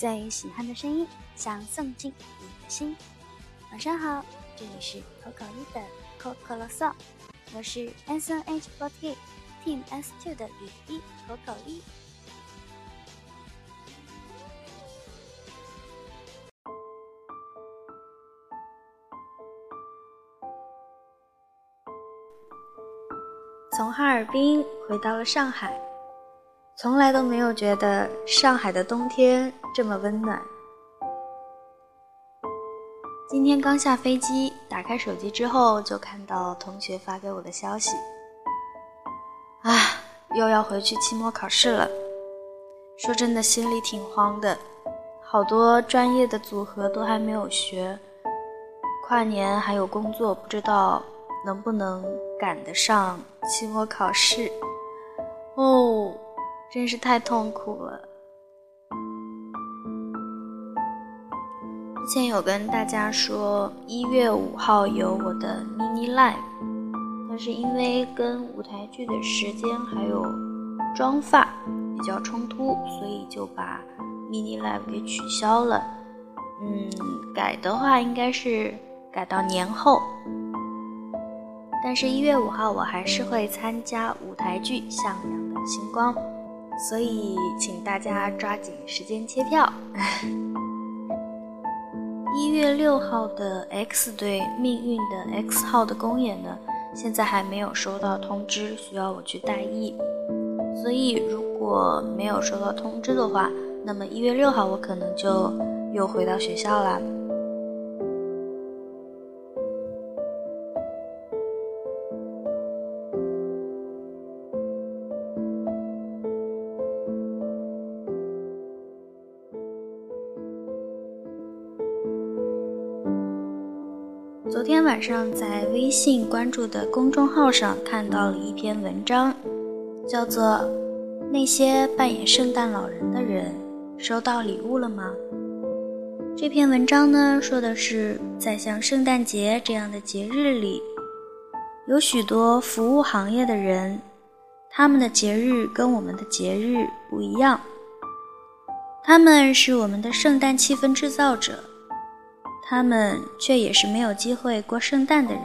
最喜欢的声音，想送进你的心。晚上好，这里是可口一的可可啰嗦，我是 S N H forty Team S two 的雨衣可口一。从哈尔滨回到了上海，从来都没有觉得上海的冬天这么温暖。今天刚下飞机，打开手机之后就看到同学发给我的消息，啊，又要回去期末考试了。说真的，心里挺慌的，好多专业的组合都还没有学，跨年还有工作，不知道能不能赶得上。期末考试，哦，真是太痛苦了。之前有跟大家说，一月五号有我的 mini live，但是因为跟舞台剧的时间还有妆发比较冲突，所以就把 mini live 给取消了。嗯，改的话应该是改到年后。但是，一月五号我还是会参加舞台剧《向阳的星光》，所以请大家抓紧时间切票。一月六号的 X 队命运的 X 号的公演呢，现在还没有收到通知，需要我去代役。所以如果没有收到通知的话，那么一月六号我可能就又回到学校啦。昨天晚上在微信关注的公众号上看到了一篇文章，叫做《那些扮演圣诞老人的人收到礼物了吗》。这篇文章呢，说的是在像圣诞节这样的节日里，有许多服务行业的人，他们的节日跟我们的节日不一样，他们是我们的圣诞气氛制造者。他们却也是没有机会过圣诞的人，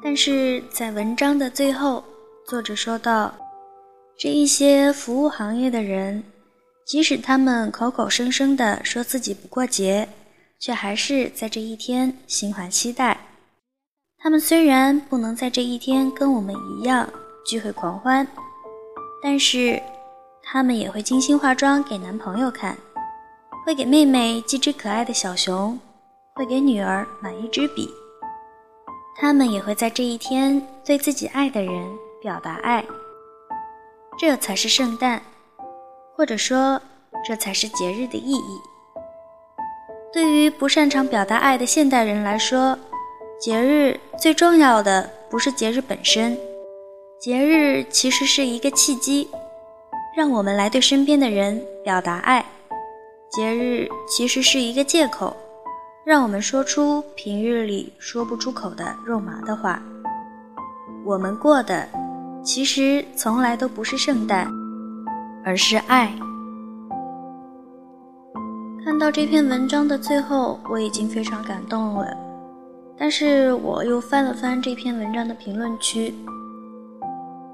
但是在文章的最后，作者说道：“这一些服务行业的人，即使他们口口声声的说自己不过节，却还是在这一天心怀期待。他们虽然不能在这一天跟我们一样聚会狂欢，但是他们也会精心化妆给男朋友看，会给妹妹寄只可爱的小熊。”会给女儿买一支笔，他们也会在这一天对自己爱的人表达爱。这才是圣诞，或者说，这才是节日的意义。对于不擅长表达爱的现代人来说，节日最重要的不是节日本身，节日其实是一个契机，让我们来对身边的人表达爱。节日其实是一个借口。让我们说出平日里说不出口的肉麻的话。我们过的其实从来都不是圣诞，而是爱。看到这篇文章的最后，我已经非常感动了。但是我又翻了翻这篇文章的评论区，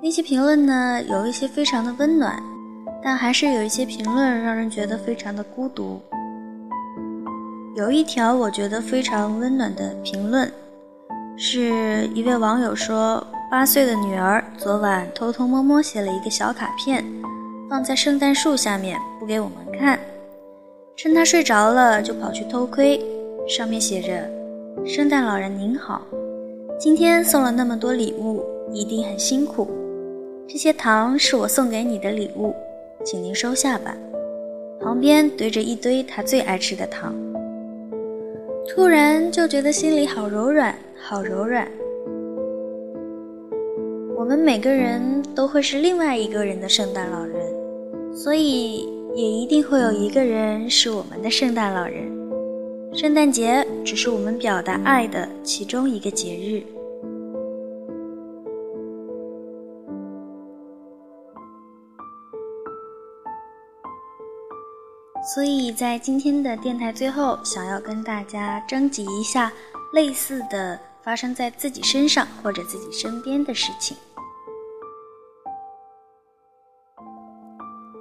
那些评论呢，有一些非常的温暖，但还是有一些评论让人觉得非常的孤独。有一条我觉得非常温暖的评论，是一位网友说：八岁的女儿昨晚偷偷摸摸写了一个小卡片，放在圣诞树下面，不给我们看。趁她睡着了，就跑去偷窥。上面写着：“圣诞老人您好，今天送了那么多礼物，一定很辛苦。这些糖是我送给你的礼物，请您收下吧。”旁边堆着一堆他最爱吃的糖。突然就觉得心里好柔软，好柔软。我们每个人都会是另外一个人的圣诞老人，所以也一定会有一个人是我们的圣诞老人。圣诞节只是我们表达爱的其中一个节日。所以在今天的电台最后，想要跟大家征集一下类似的发生在自己身上或者自己身边的事情。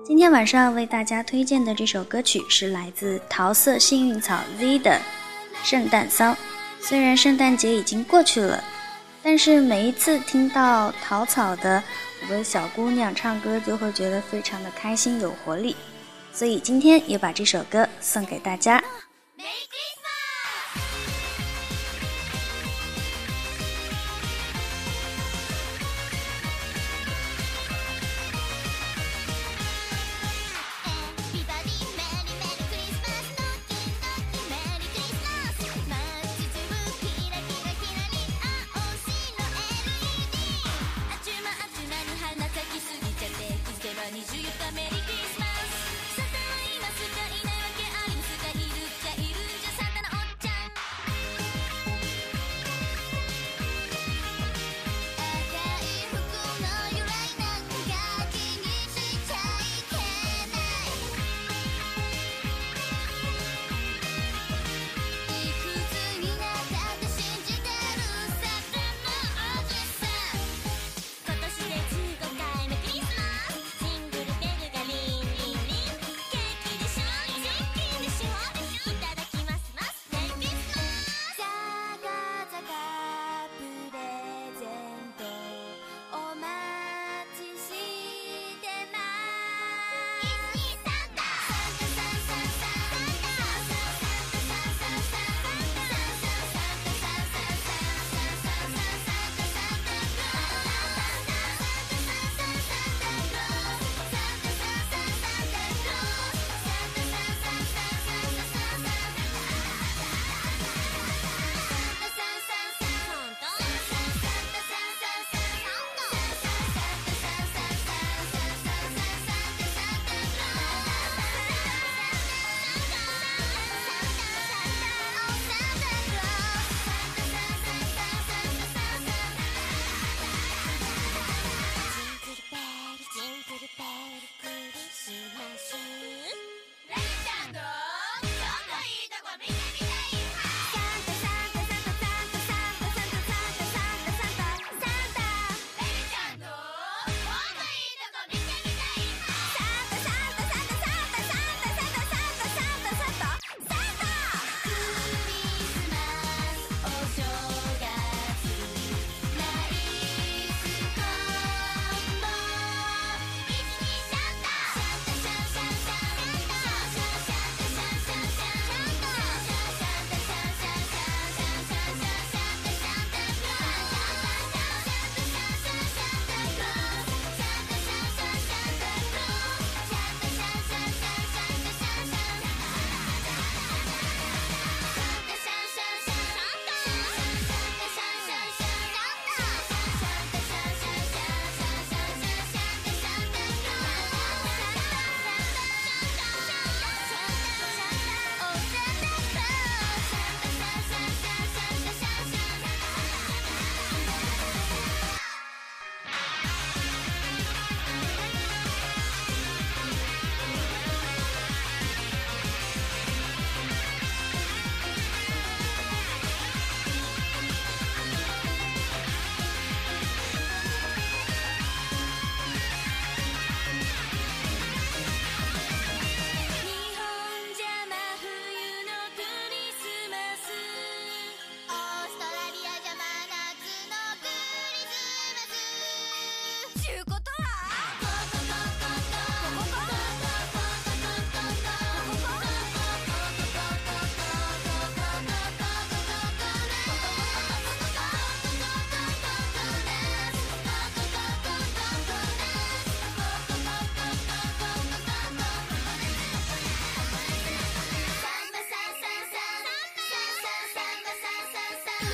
今天晚上为大家推荐的这首歌曲是来自桃色幸运草 Z 的《圣诞骚》。虽然圣诞节已经过去了，但是每一次听到桃草的五个小姑娘唱歌，就会觉得非常的开心有活力。所以今天也把这首歌送给大家。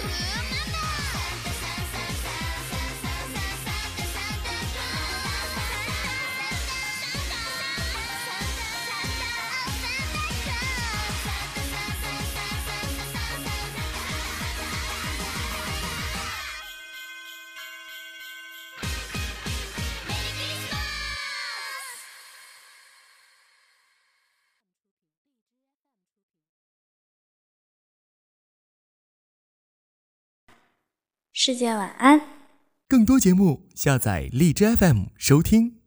Boom. 世界晚安。更多节目，下载荔枝 FM 收听。